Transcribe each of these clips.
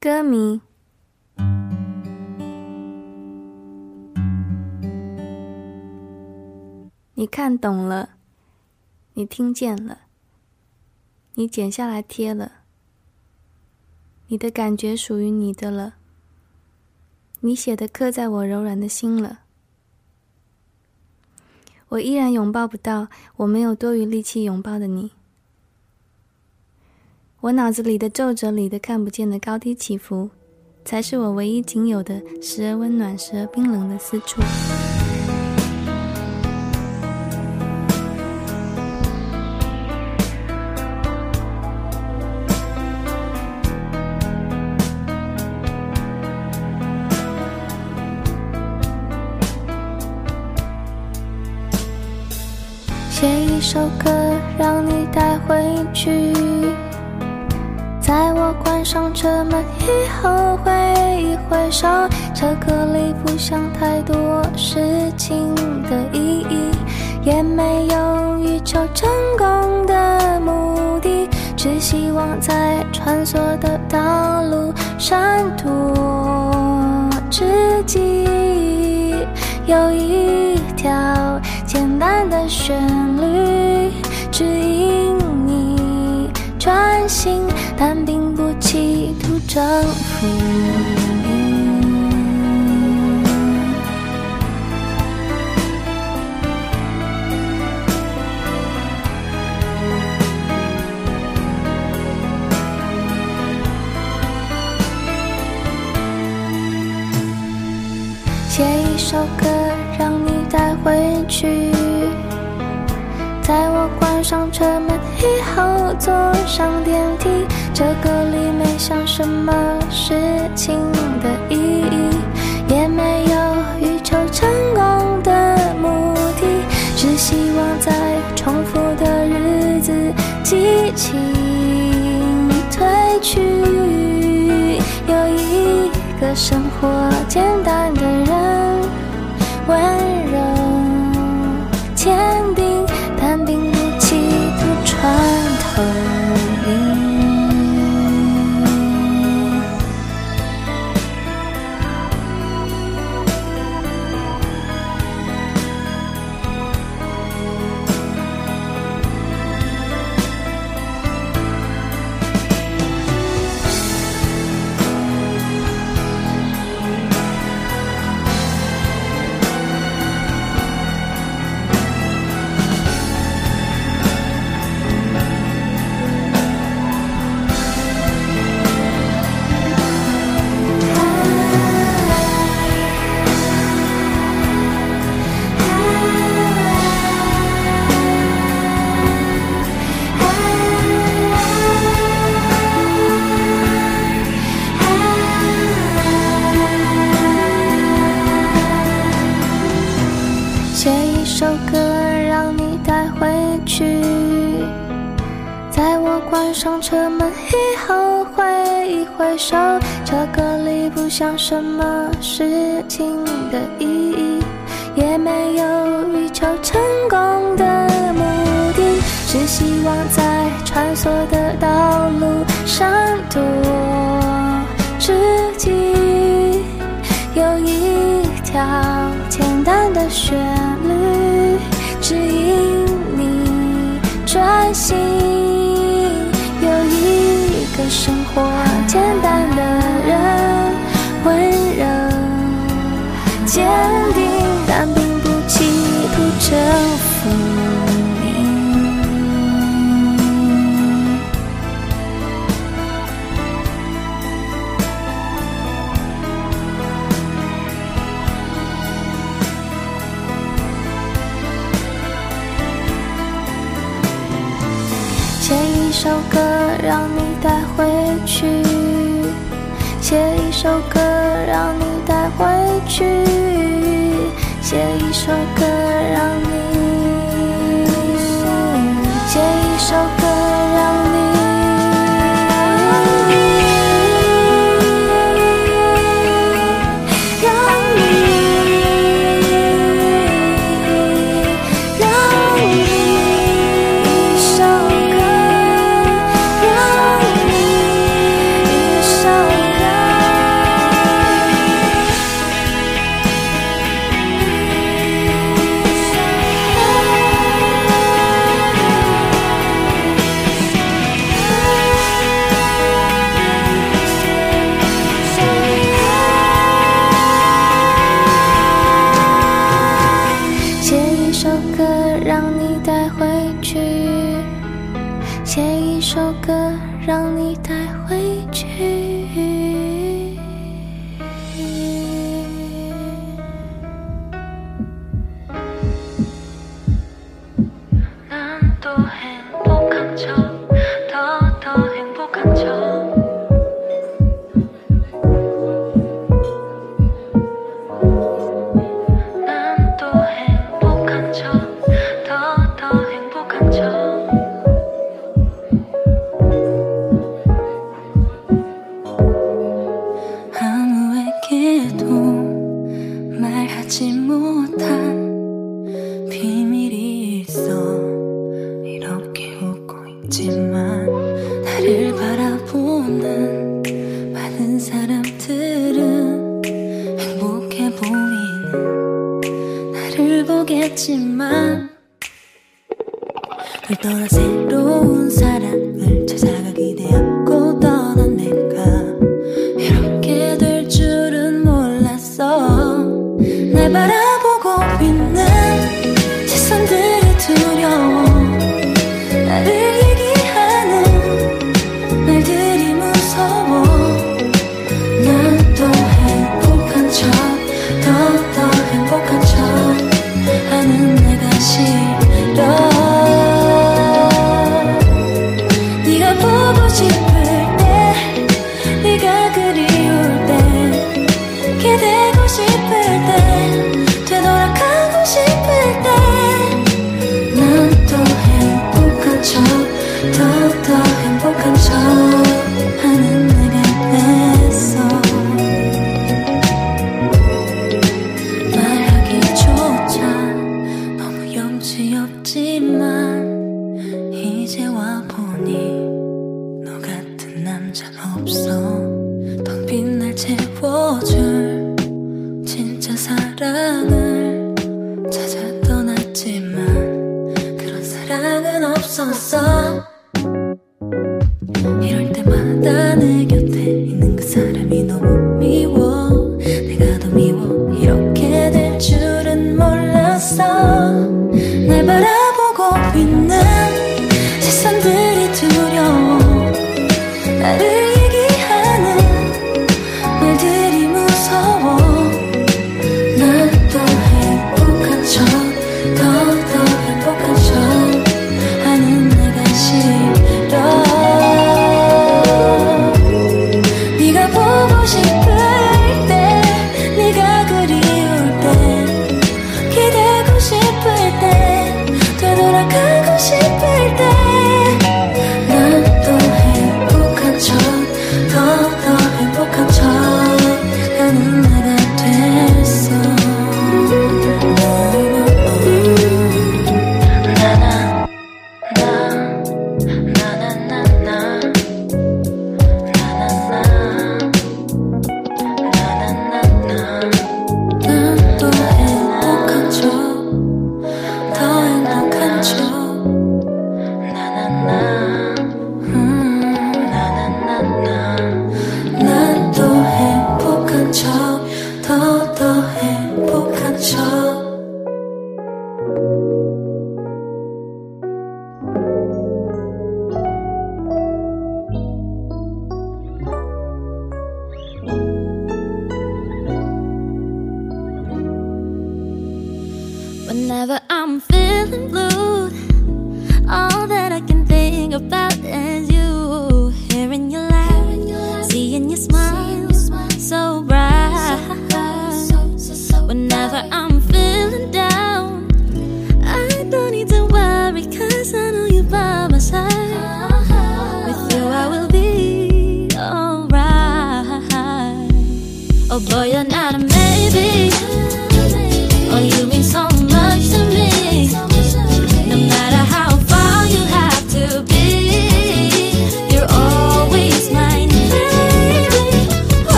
歌迷，你看懂了，你听见了，你剪下来贴了，你的感觉属于你的了，你写的刻在我柔软的心了。我依然拥抱不到，我没有多余力气拥抱的你。我脑子里的皱褶里的看不见的高低起伏，才是我唯一仅有的时而温暖、时而冰冷的私处。写一首歌，让你带回去。在我关上车门以后，挥一挥手，车壳里不想太多事情的意义，也没有欲求成功的目的，只希望在穿梭的道路闪躲之际，有一条简单的旋律指引你专心。但并不企图征服你。写一首歌，让你带回去。上车门以后，坐上电梯。这歌里没想什么事情的意义，也没有欲求成功的目的，只希望在重复的日子，激情褪去，有一个生活简单的人，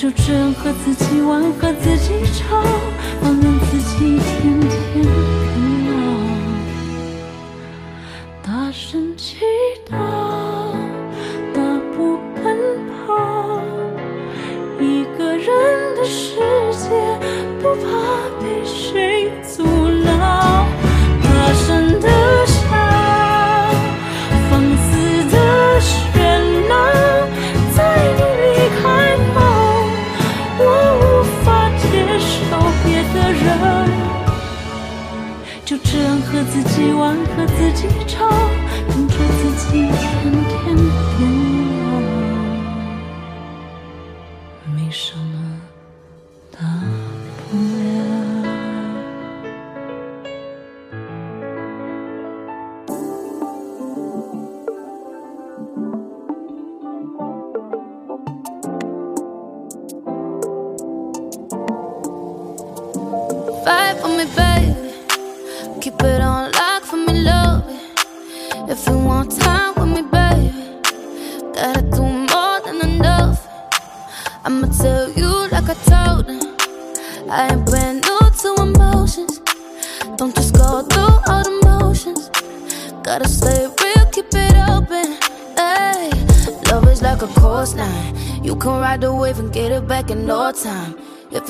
就这样和自己玩，和自己吵，放任自己天天变老。大声自己玩，和自己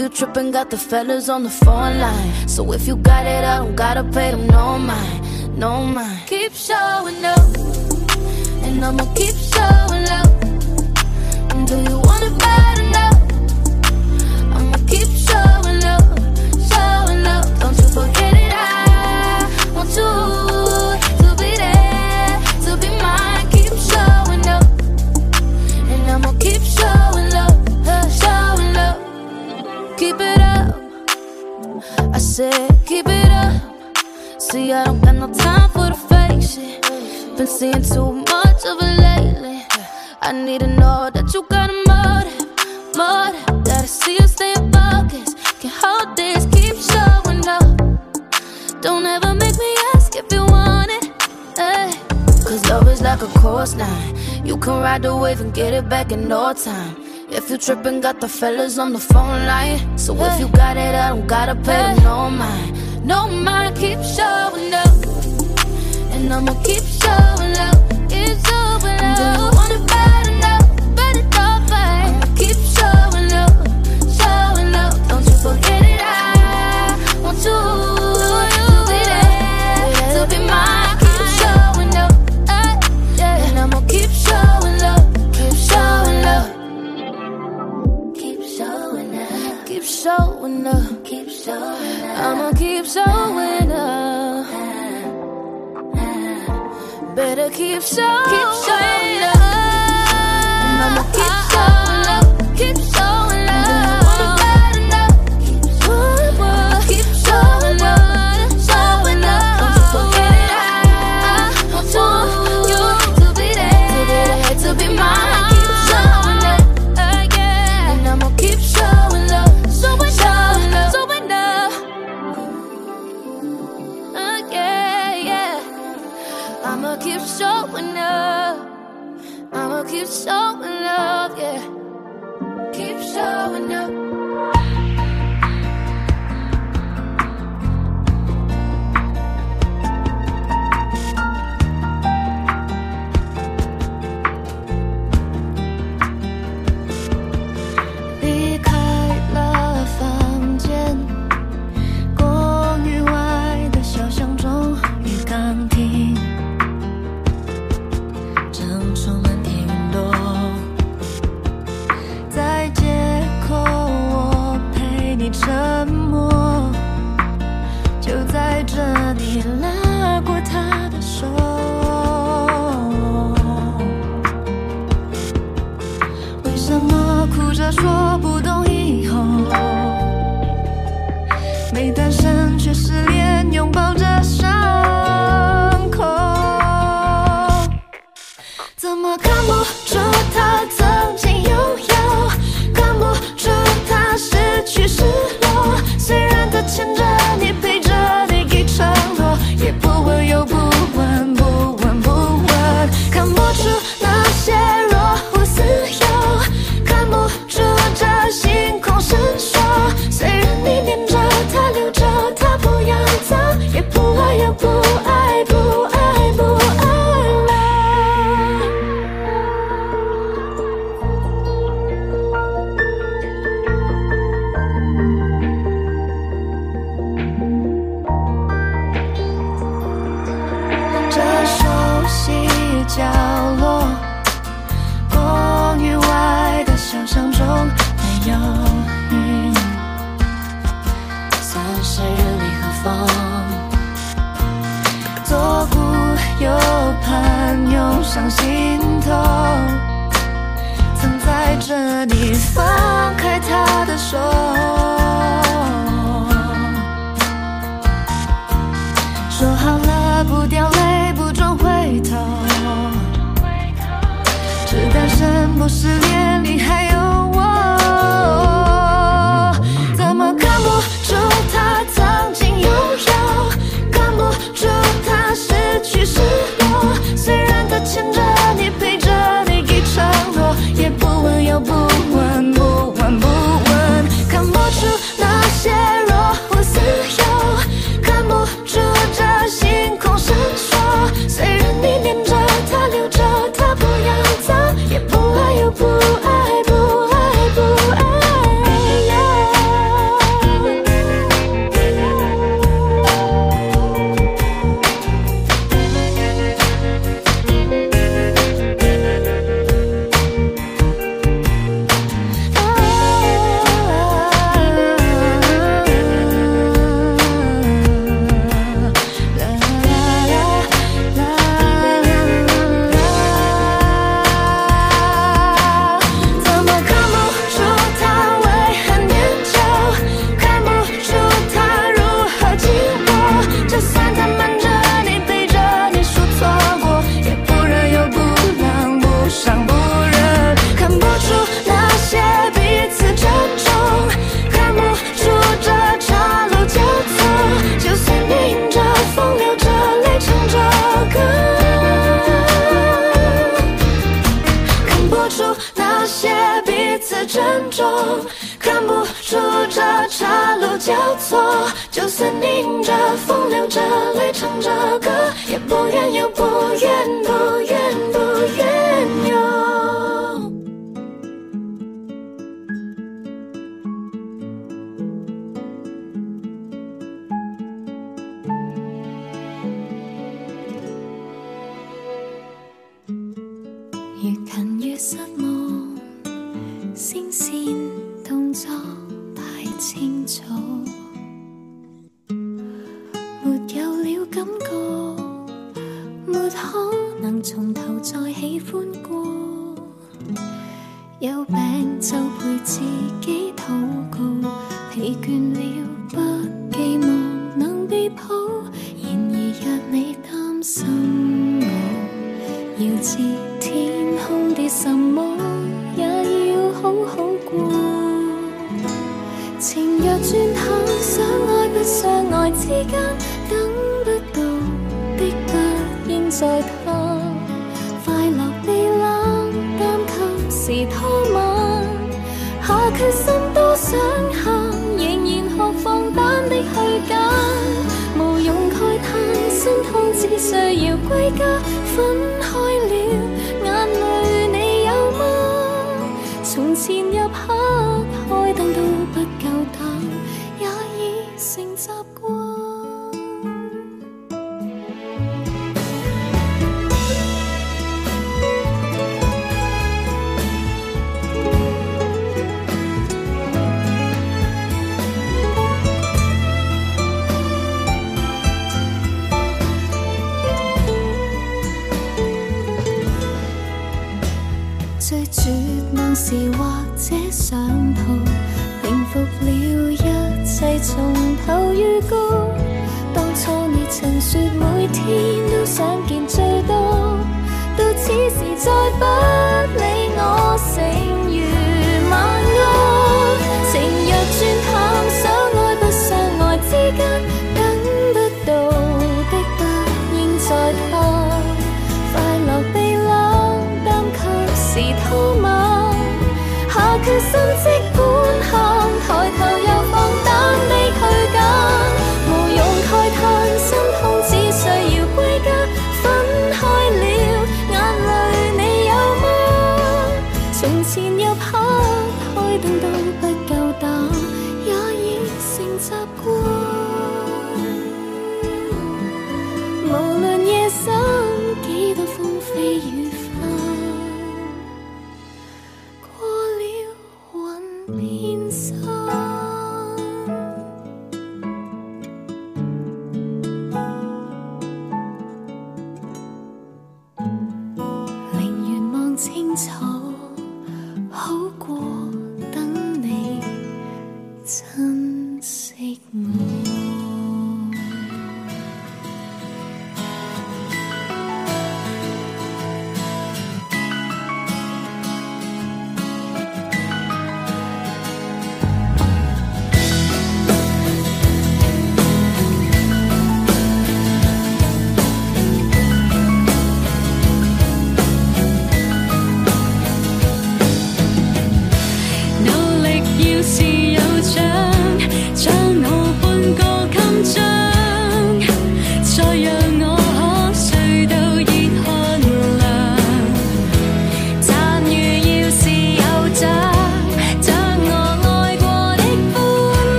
you trippin', got the fellas on the phone line. So if you got it, I don't gotta pay them no mind, no mind. Keep showing up, and I'ma keep showing love. Do you Been seeing too much of it lately. I need to know that you got a motive, motive. Gotta see you staying focused. Can't hold this, keep showing up. Don't ever make me ask if you want it. Hey. Cause love is like a course line. You can ride the wave and get it back in no time. If you trippin', got the fellas on the phone line. So if you got it, I don't gotta pay them no mind. No mind, keep showing up. And I'ma keep showing up. Keep showing up. Do you want it bad enough? Bet it all back. I'ma keep showing up. Showing up. Don't you forget it, I want you to be there. To be mine. Keep showing up. eh, And I'ma keep showing up. Keep showing up. Keep showing up. Keep showing up. Keep showing up. I'ma keep showing Better keep showing, keep showing up.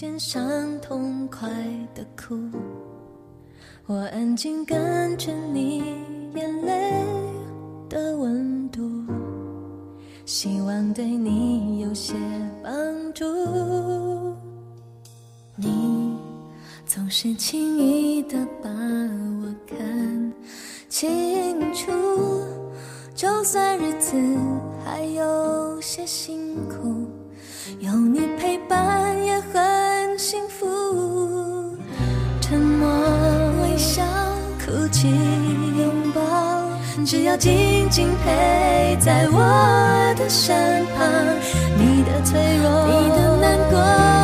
肩上痛快的哭，我安静感觉你眼泪的温度，希望对你有些帮助。你总是轻易的把我看清楚，就算日子还有些辛苦，有你陪伴也很。幸福沉默微笑哭泣拥抱只要静静陪在我的身旁。你的脆弱你的难过。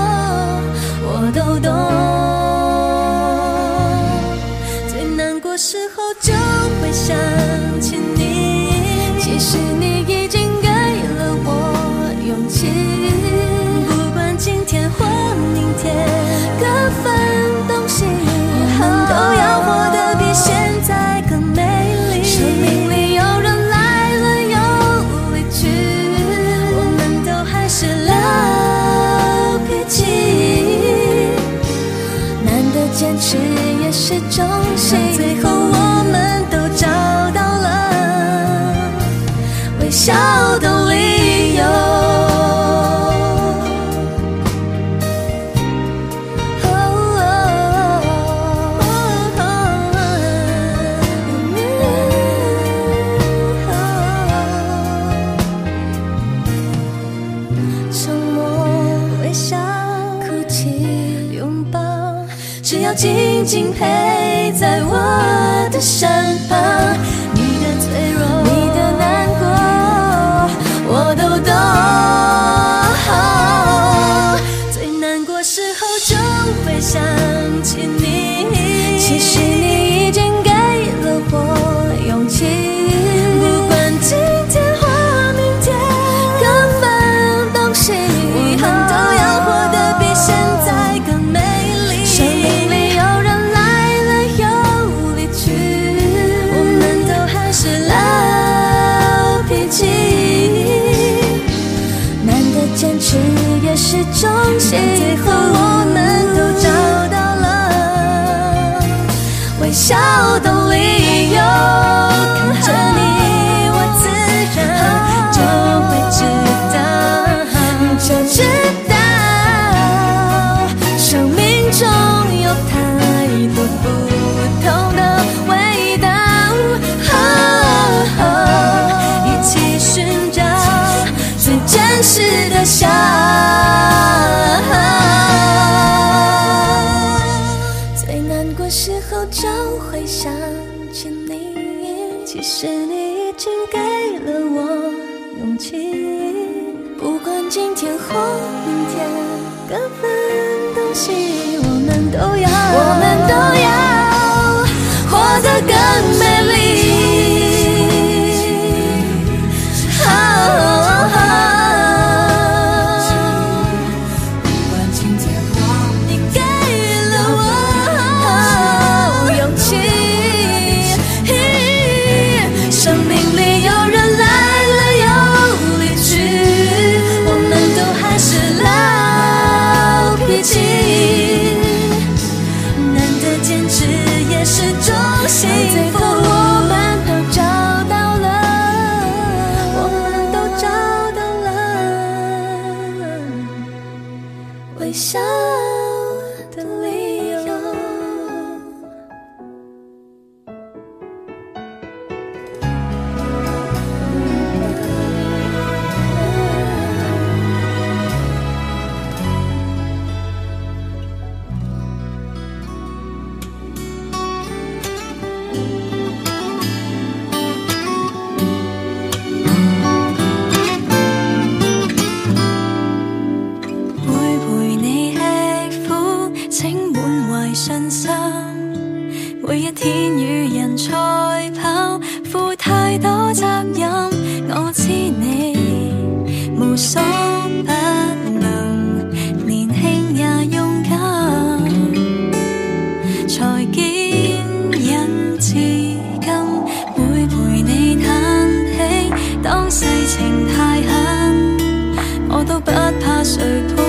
始终我的身旁。怕誰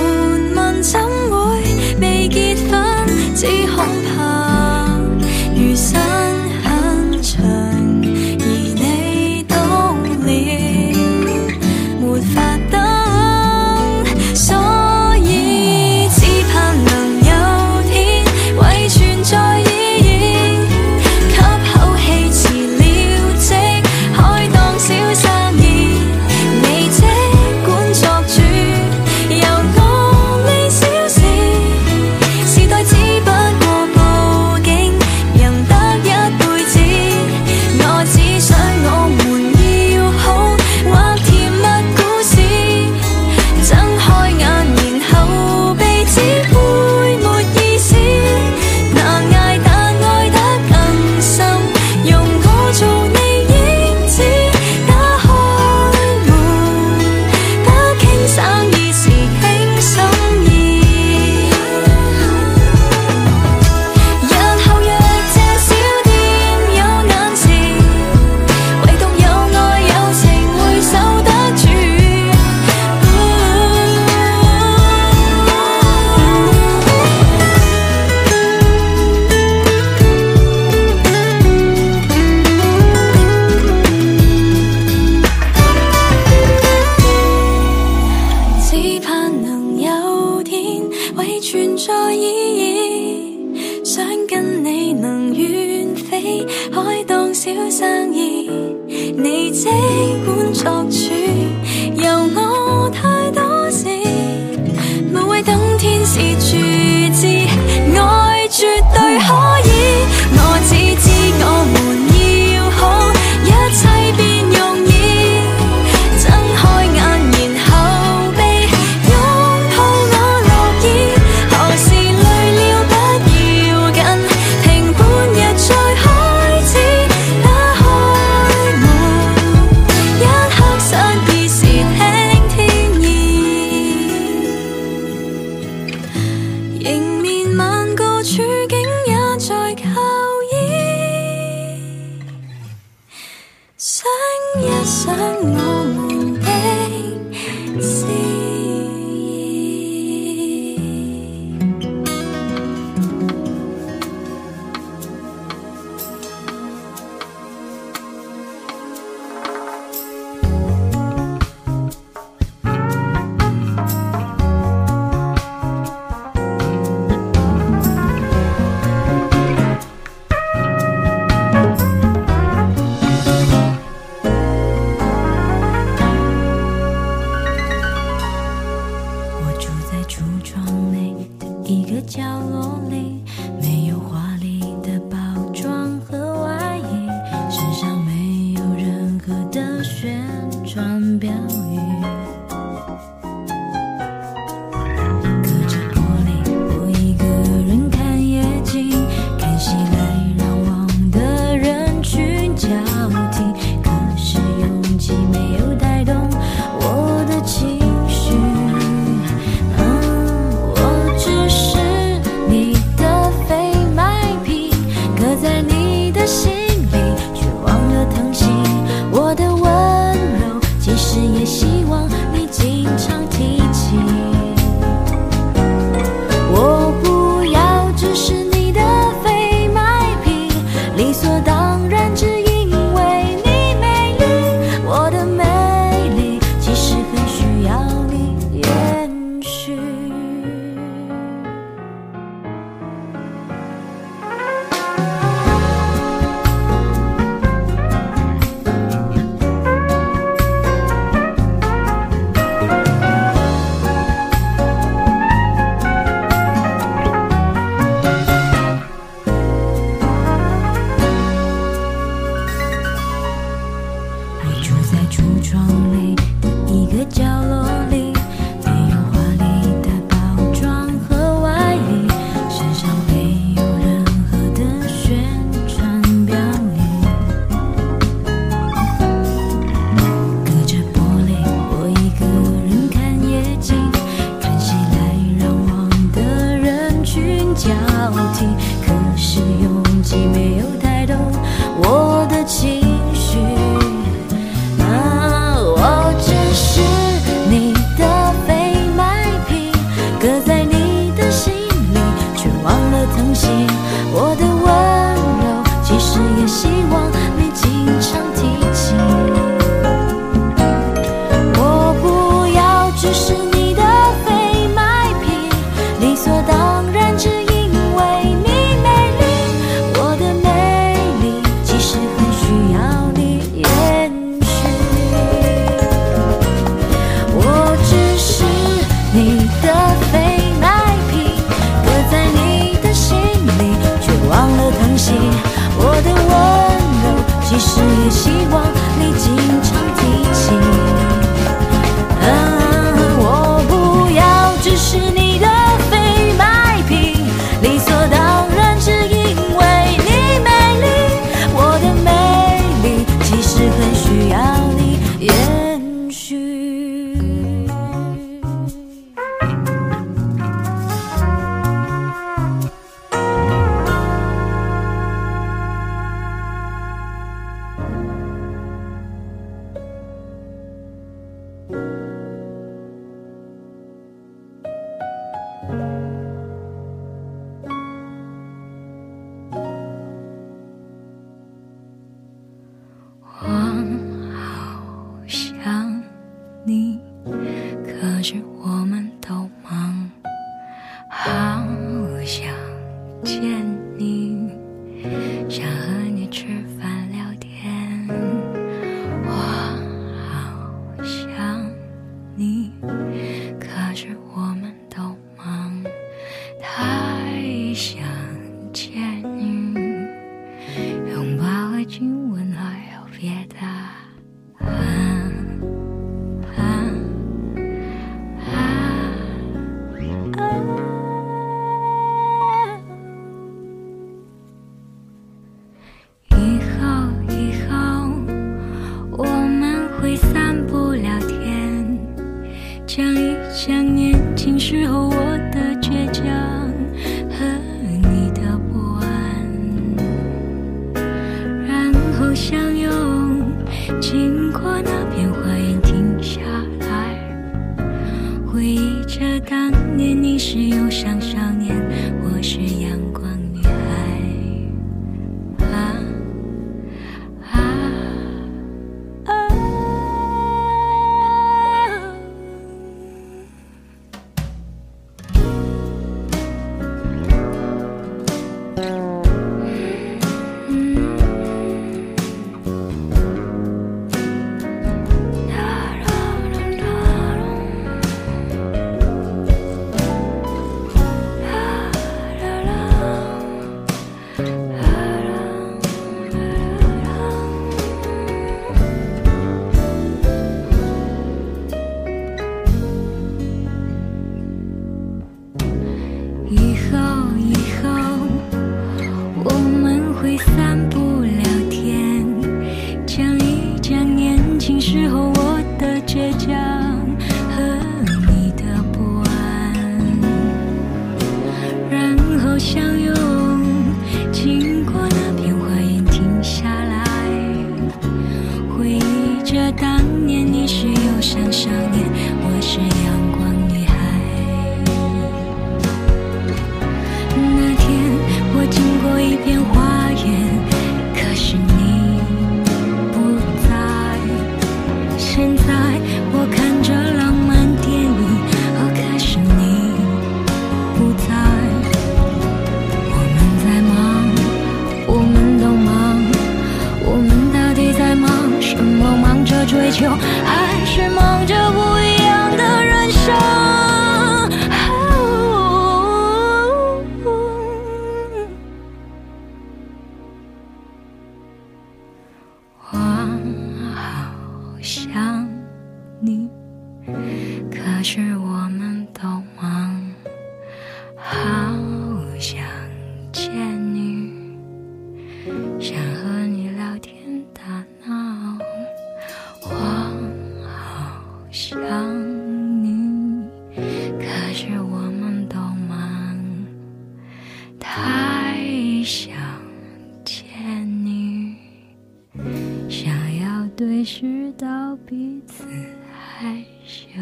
意识到彼此害羞。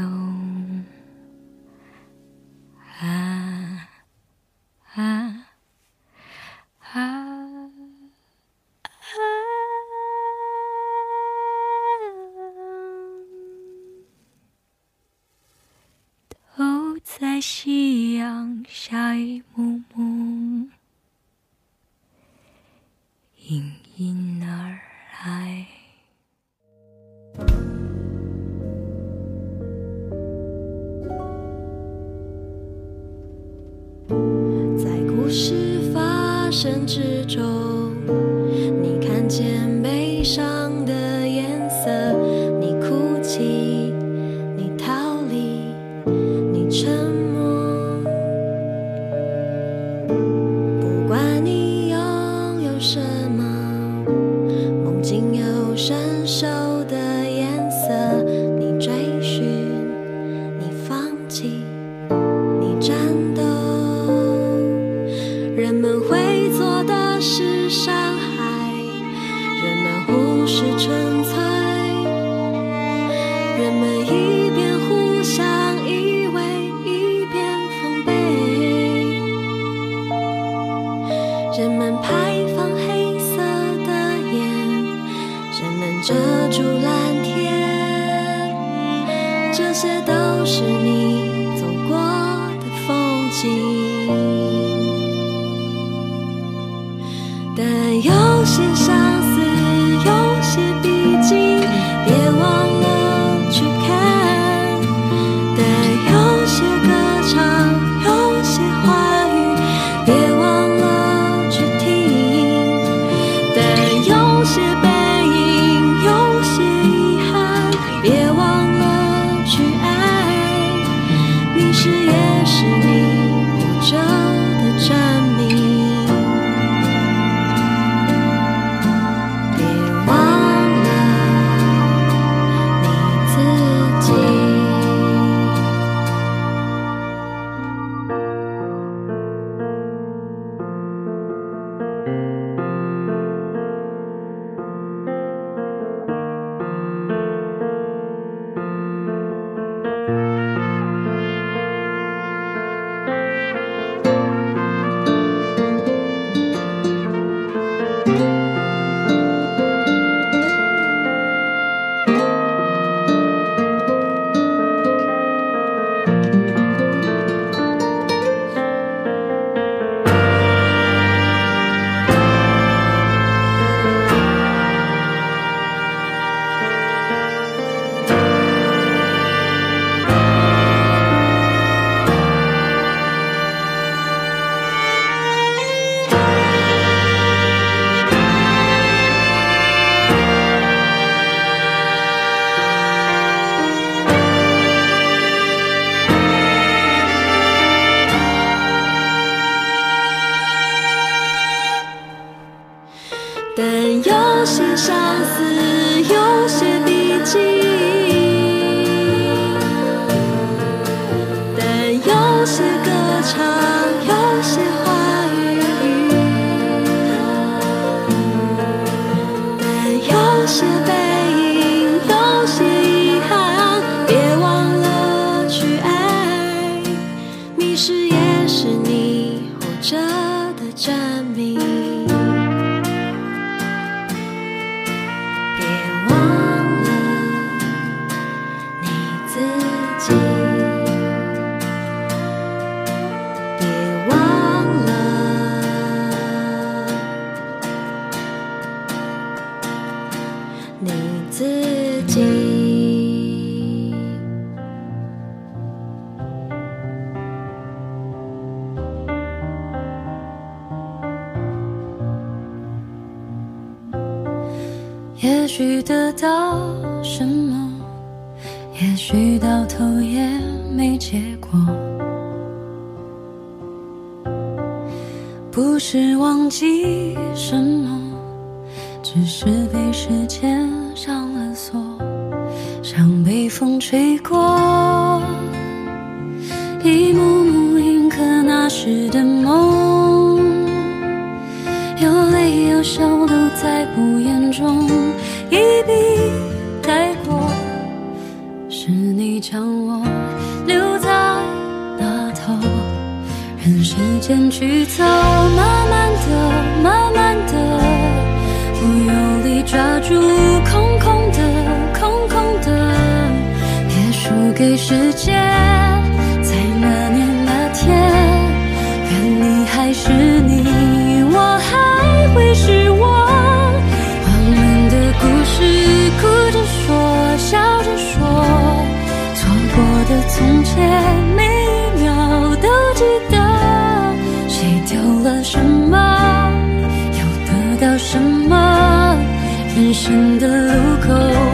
一幕幕印刻那时的梦，有泪有笑都在不言中，一笔带过，是你将我留在那头，任时间去走吗？人生的路口。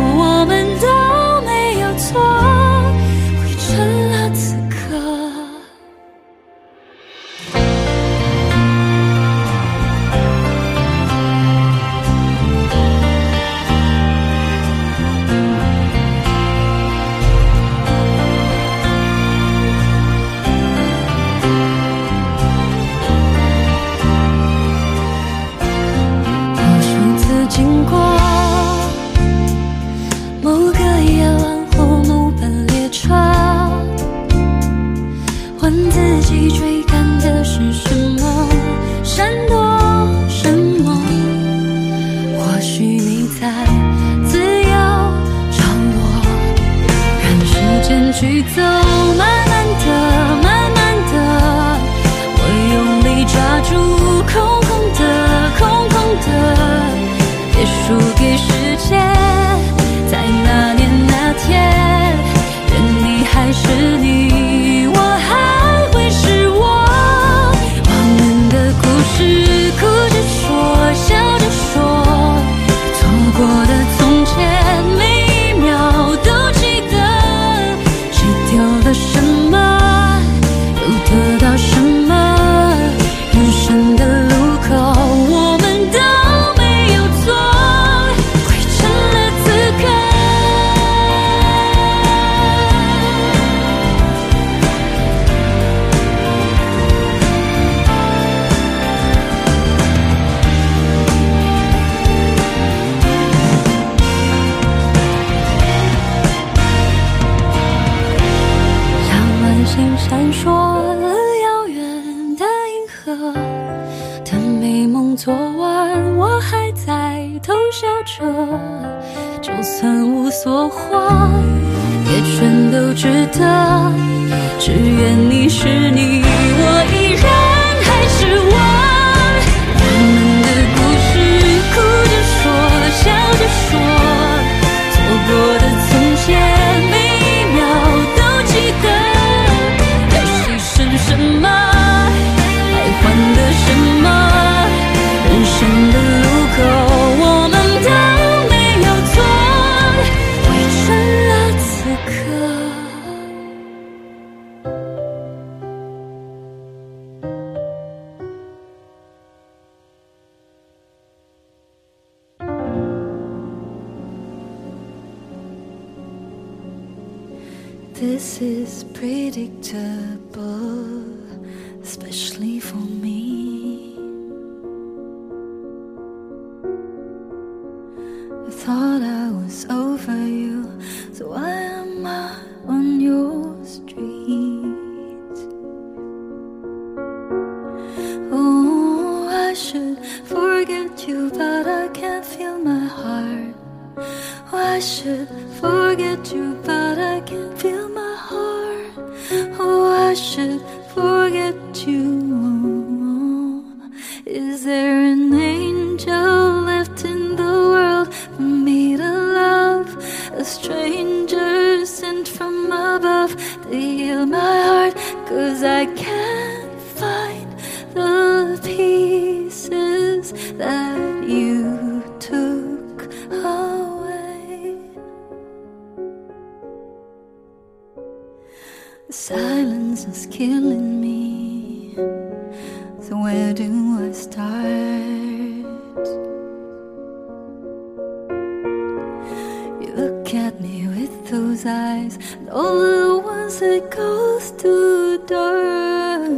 You look at me with those eyes, and all the ones that goes to dark.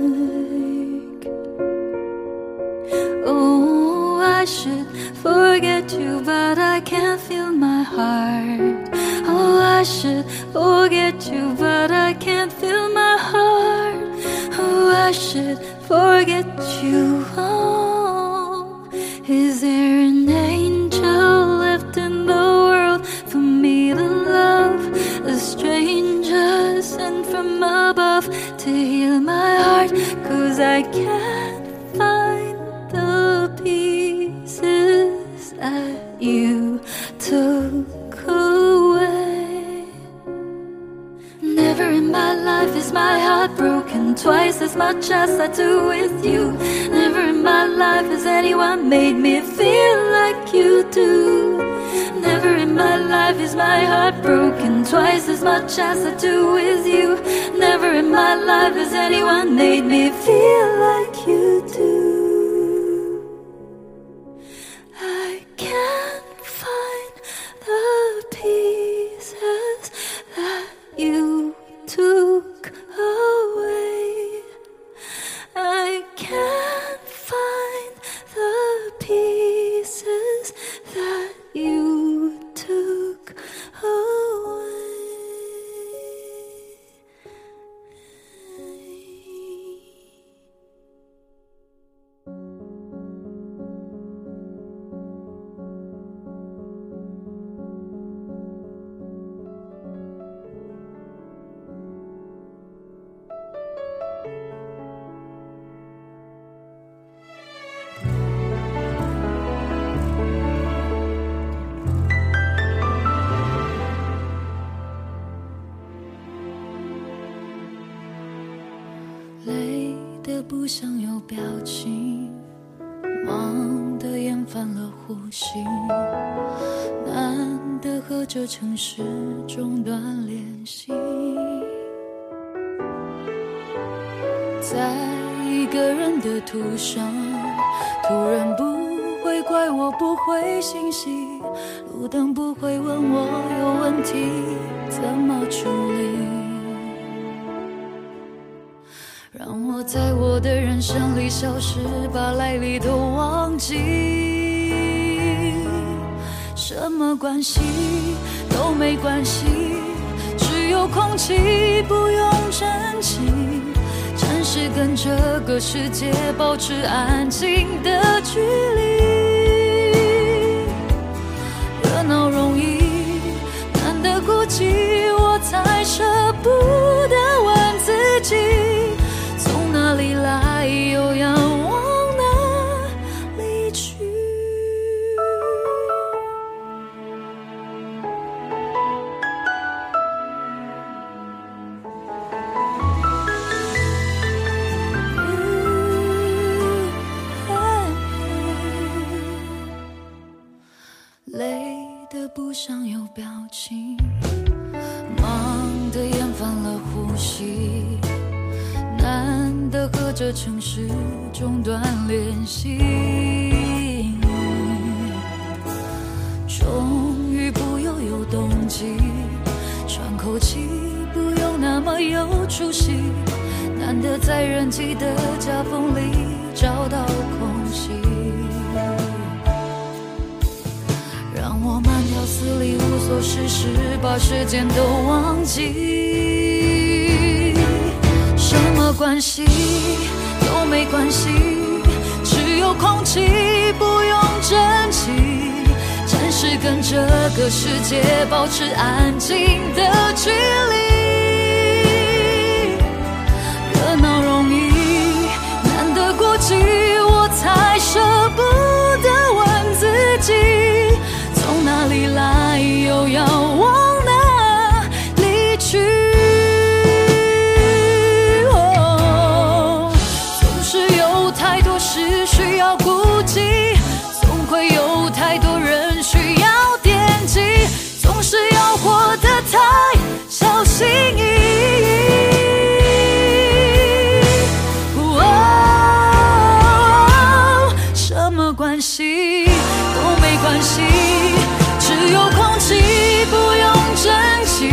Oh, I should forget you, but I can't feel my heart. Oh, I should forget you, but I can't feel my heart. Oh, I should forget you. Oh. much as I do with you. Never in my life has anyone made me feel like you do. Never in my life is my heart broken twice as much as I do with you. Never in my life has anyone made me feel like you. 都没关系只有空气不用争气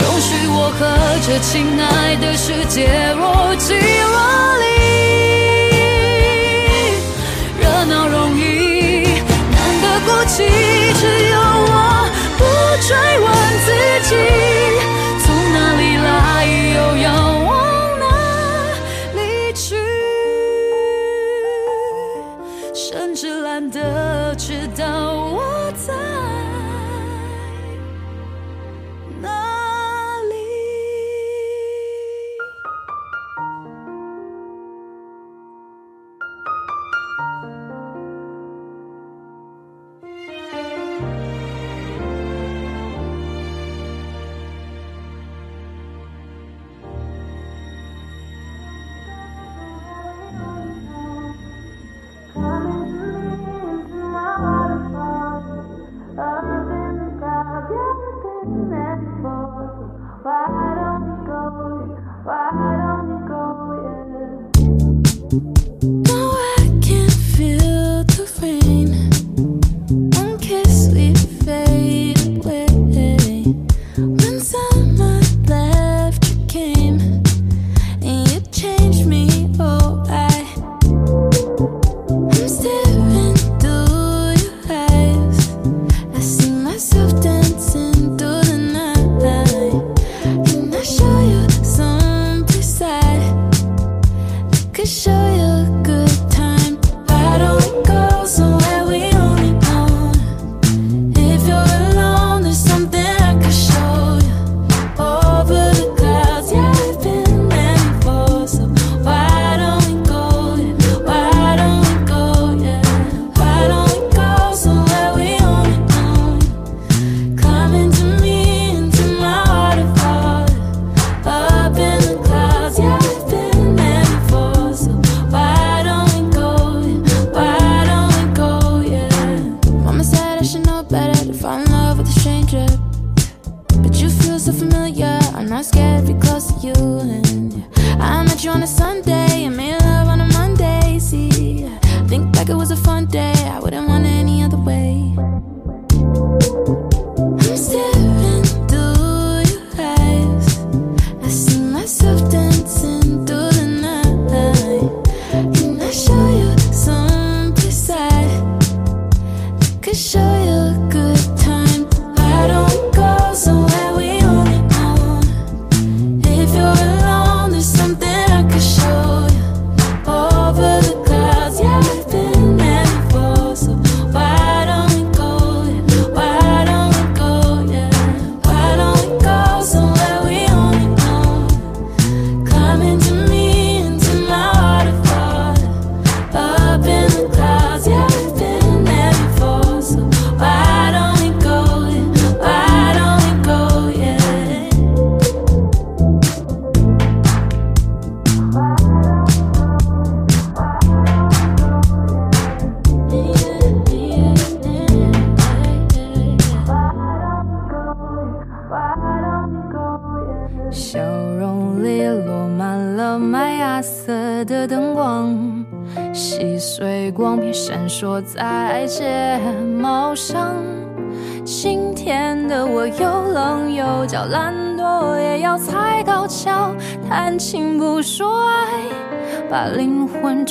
容许我和这亲爱的世界若即若离热闹容易难得孤寂只有我不追问自己。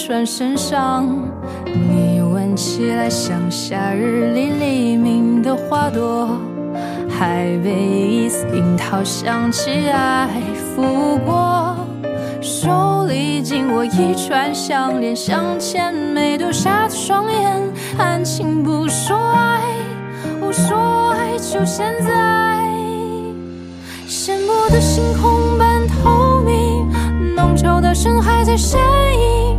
灵魂穿身上。你闻起来像夏日里黎明的花朵。海贝一丝樱桃香气，爱拂过，手里紧握一串项链，向前没丢下的双眼，谈情不说爱，哦，说爱就现在。羡慕的星空般透明，浓稠的深海在呻吟。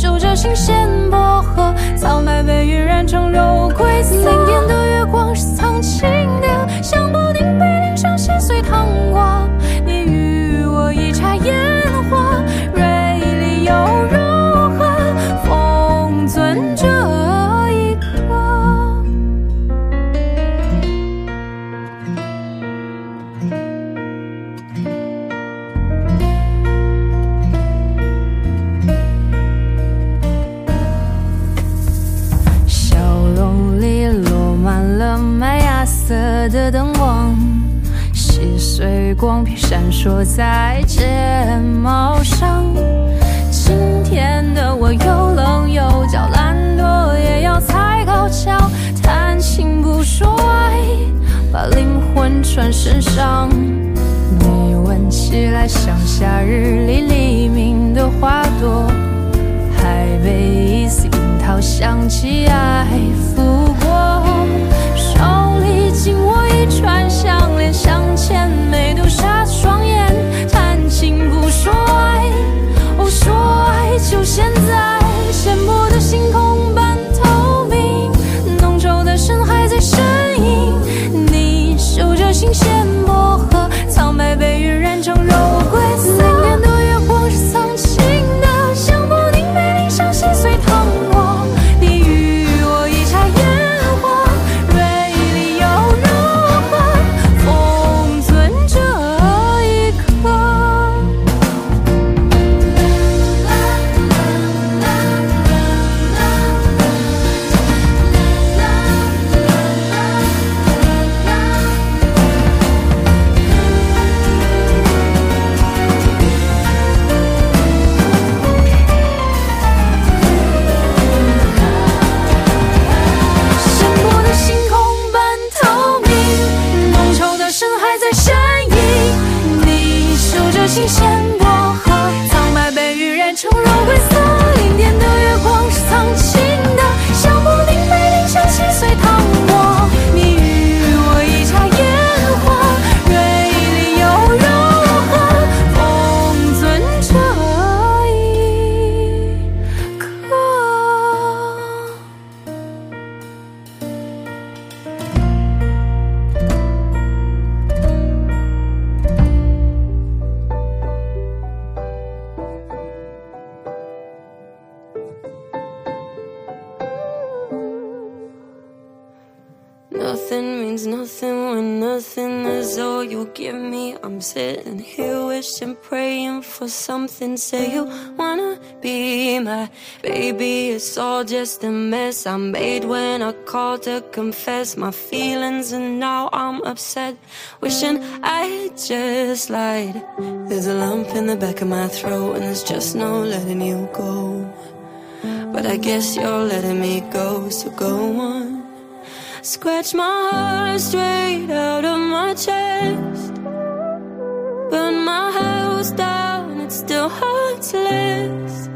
嗅着新鲜薄荷，草莓被晕染成肉桂色。零点的月光是苍青的，像布丁被淋上细碎糖果。你与我一插烟光片闪烁在睫毛上。今天的我又冷又娇，懒惰也要踩高跷，谈情不说爱，把灵魂穿身上。你闻起来像夏日里黎明的花朵。还被一丝樱桃香气，爱拂过，手里紧握一串香脸，向前没丢下双眼，谈情不说爱，哦，说爱就现在，and say you wanna be my baby. It's all just a mess I made when I called to confess my feelings, and now I'm upset, wishing I just lied. There's a lump in the back of my throat, and there's just no letting you go. But I guess you're letting me go, so go on. Scratch my heart straight out of my chest. Burn my house down still heartless.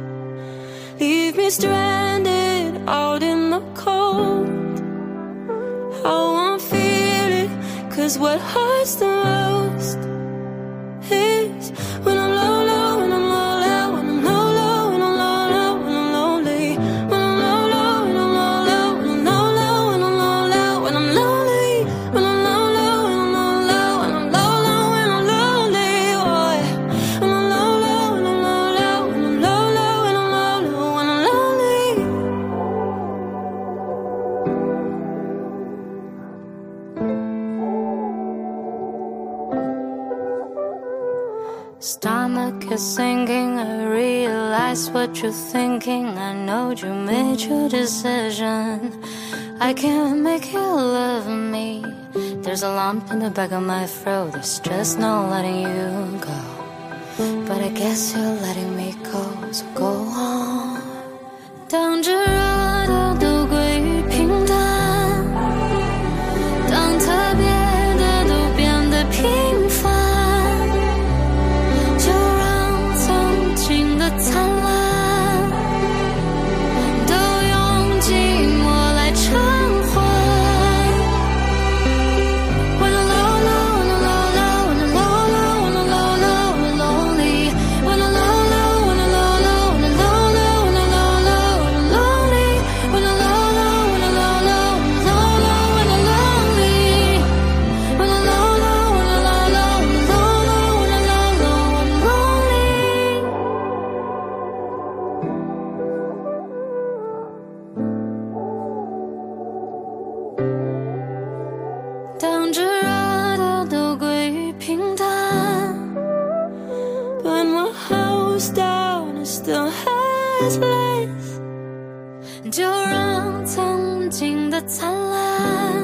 Leave me stranded out in the cold. I won't feel it, cause what hurts the most is when I'm low. you're sinking. I realize what you're thinking. I know you made your decision. I can't make you love me. There's a lump in the back of my throat. There's just no letting you go. But I guess you're letting me go. So go on. 当这热闹都归于平淡。don't ask 就让曾经的灿烂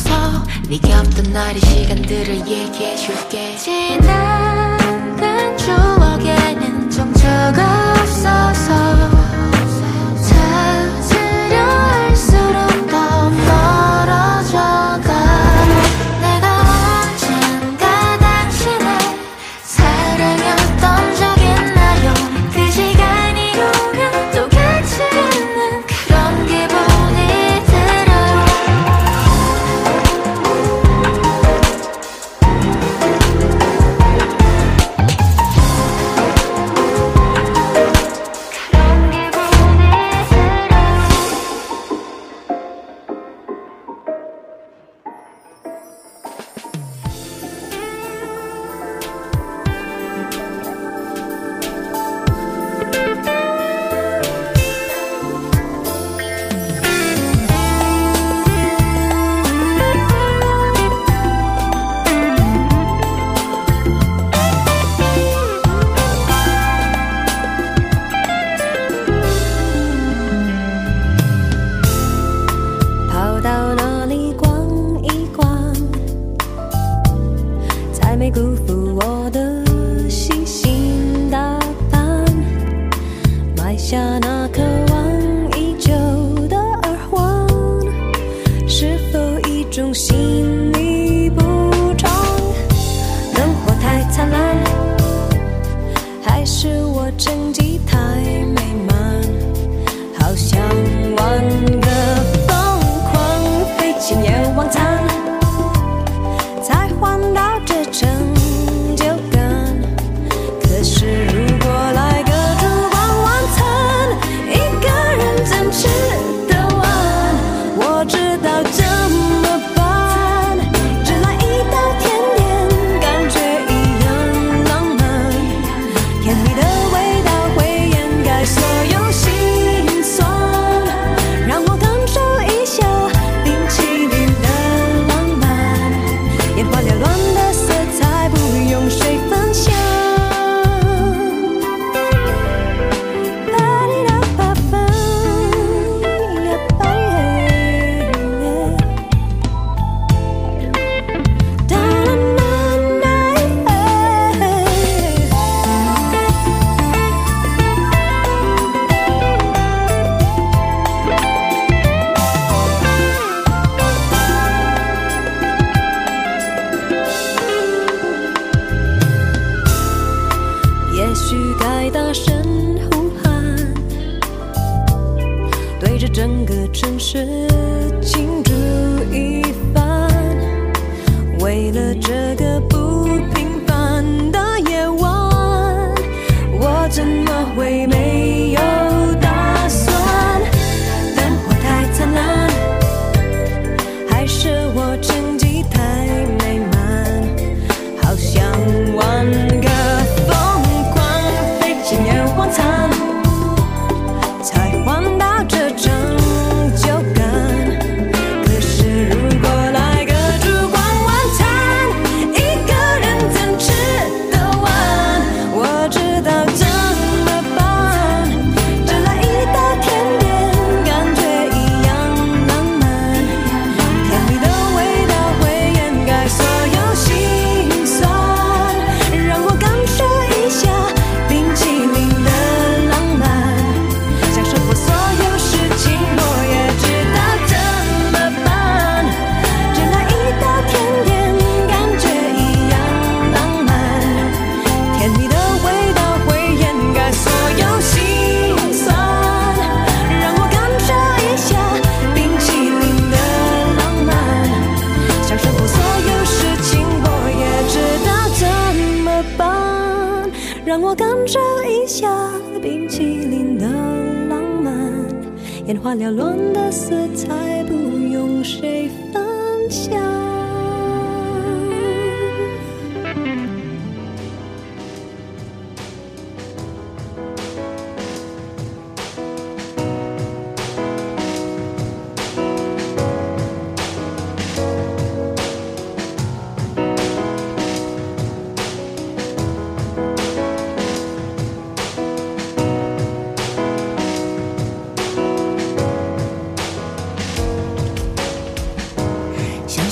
없어 네 곁던 날의 시간들을 얘기해줄게. 지나간 그 추억에는 정처가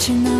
you know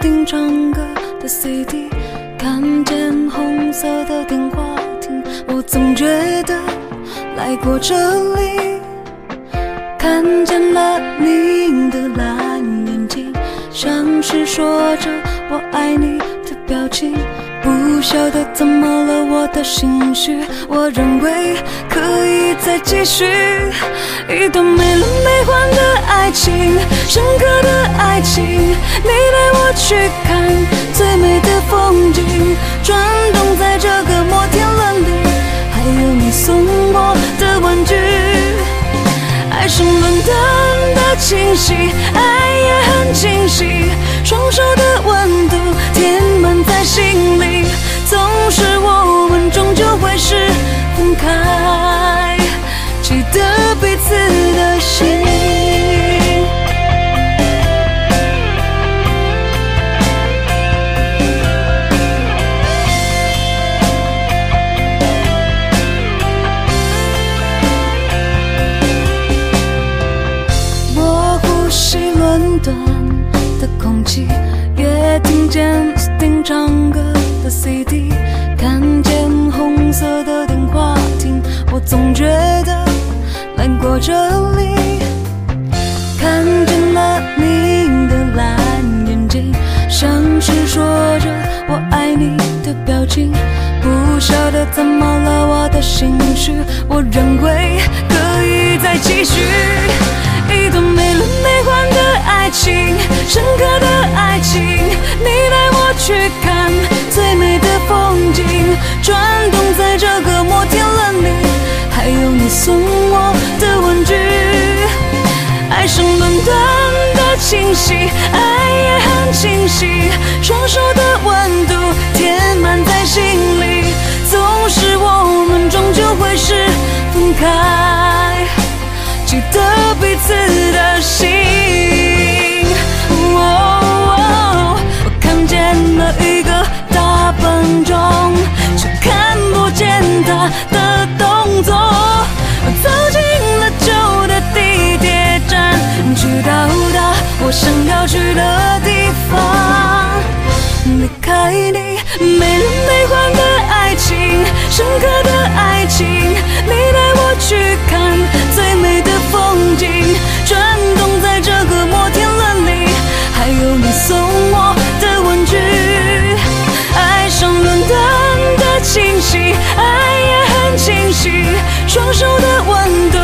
丁唱歌的 CD，看见红色的电话亭，我总觉得来过这里，看见了你的蓝眼睛，像是说着我爱你的表情。不晓得怎么了，我的心绪，我认为可以再继续一段没轮没奂的爱情，深刻的爱情。你带我去看最美的风景，转动在这个摩天轮里，还有你送我的玩具。爱上伦敦的清晰，爱也很清晰，双手的温度填满在心里。总是我们终究会是分开，记得彼此的心。过这里，看见了你的蓝眼睛，像是说着我爱你的表情。不晓得怎么了，我的心绪，我认为可以再继续一段没轮没奂的爱情，深刻的爱情。你带我去看最美的风景，转动在这个摩天轮里，还有你送我的玩具。爱上伦敦的清晰，爱也很清晰，双手的温度填满在心里。总是我们终究会是分开，记得彼此的心。哦我看见了一个大笨钟，却看不见它的动作。我想要去的地方。离开你，没轮没奂的爱情，深刻的爱情。你带我去看最美的风景，转动在这个摩天轮里，还有你送我的玩具。爱上伦敦的清晰，爱也很清晰，双手的温度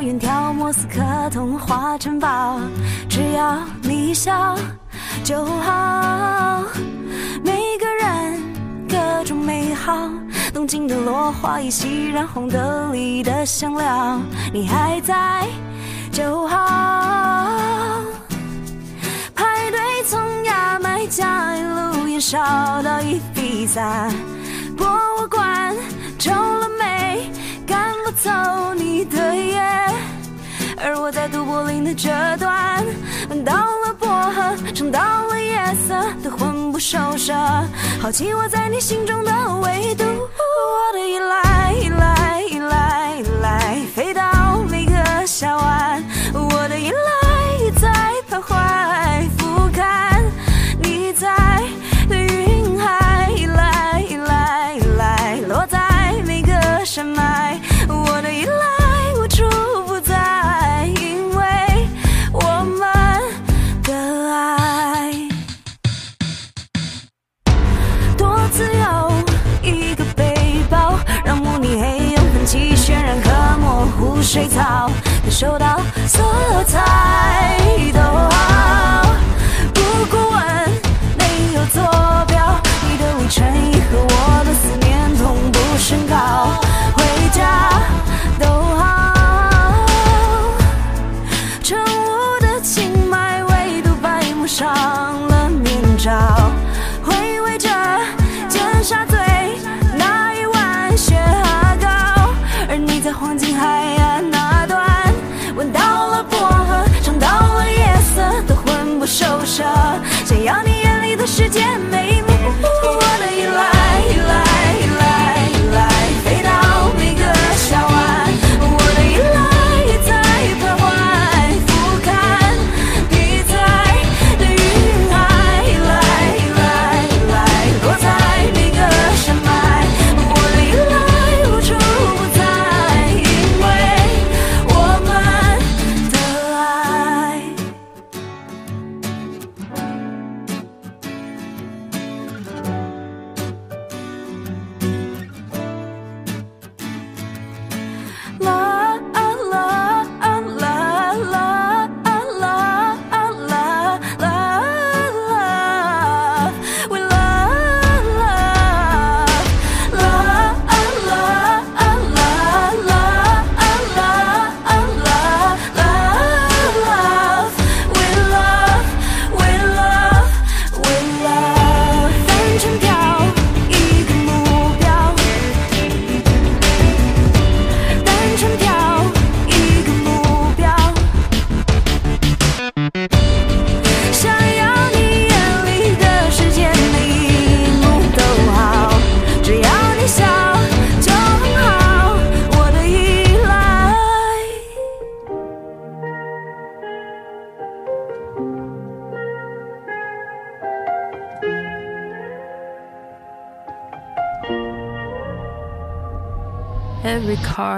远眺莫斯科童话城堡，只要你笑就好，每个人各种美好，东京的落花，依稀染红的里的香料，你还在就好，排队从牙买加一路烟烧到伊比萨博物馆，皱了眉，赶不走你的眼。而我在赌柏林的这段，闻到了薄荷，尝到了夜色，都魂不守舍。好奇我在你心中的维度，我的依赖，依赖，依赖，依赖，飞到每个小湾。感受到色彩的。siempre.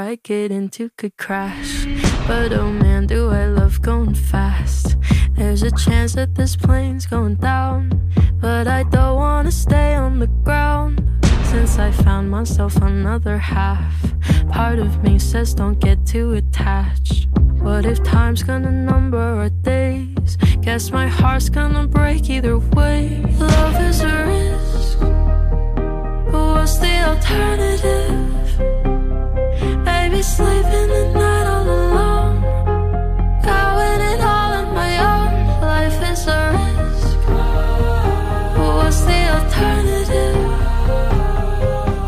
I get into could crash. But oh man, do I love going fast. There's a chance that this plane's going down. But I don't wanna stay on the ground. Since I found myself another half, part of me says don't get too attached. What if time's gonna number our days? Guess my heart's gonna break either way. Love is a risk, but what's the alternative? sleeping the night all alone. Going it all on my own. Life is a risk. What's the alternative?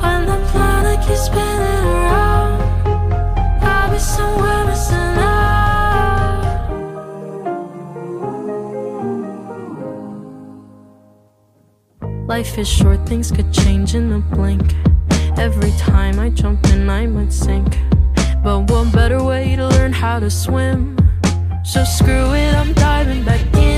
When the planet keeps spinning around, I'll be somewhere missing out. Life is short, things could change in a blink. Every time I jump in, I might sink. But one better way to learn how to swim. So screw it, I'm diving back in.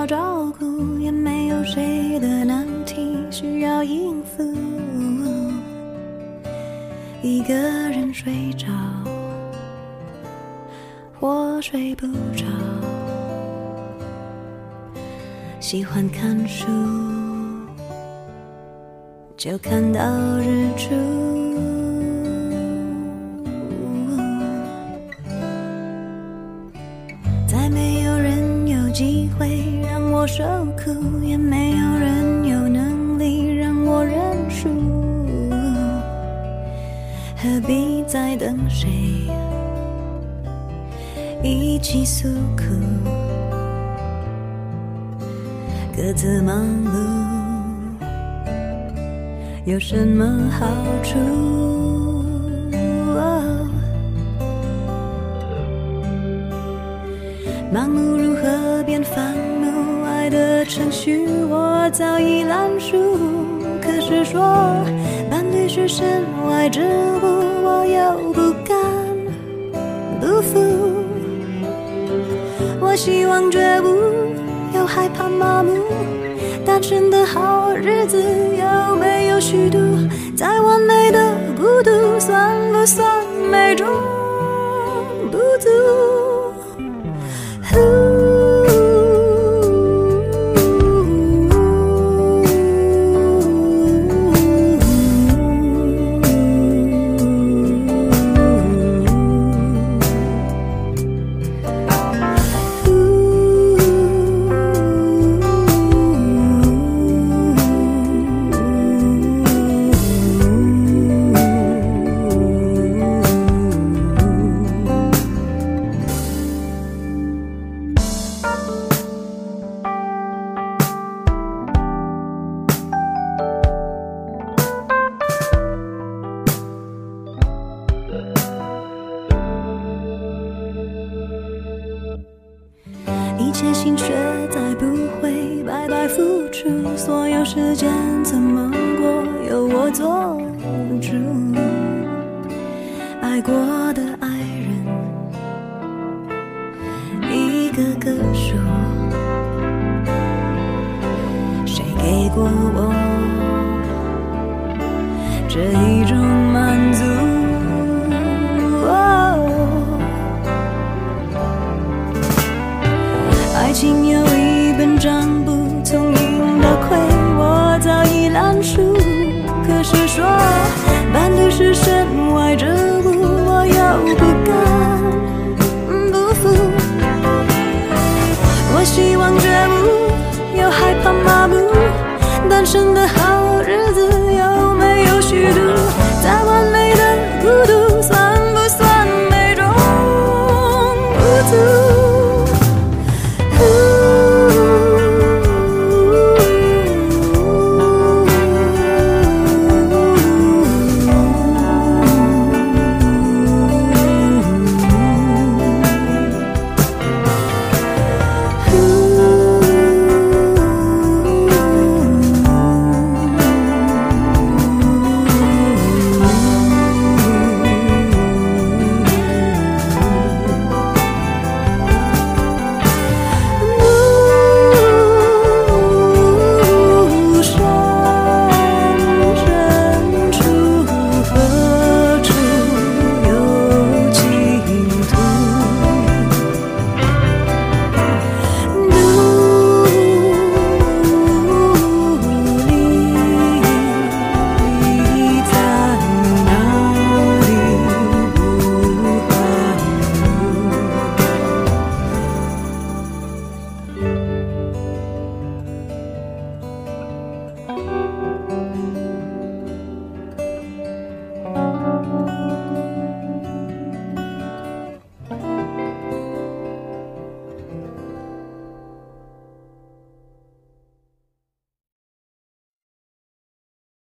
要照顾，也没有谁的难题需要应付。一个人睡着，或睡不着，喜欢看书，就看到日出。谁一起诉苦？各自忙碌有什么好处？哦盲目如何变烦怒？爱的程序我早已烂熟。可是说伴侣是身外之物，希望绝不，又害怕麻木。单纯的好日子有没有虚度？再完美的孤独，算不算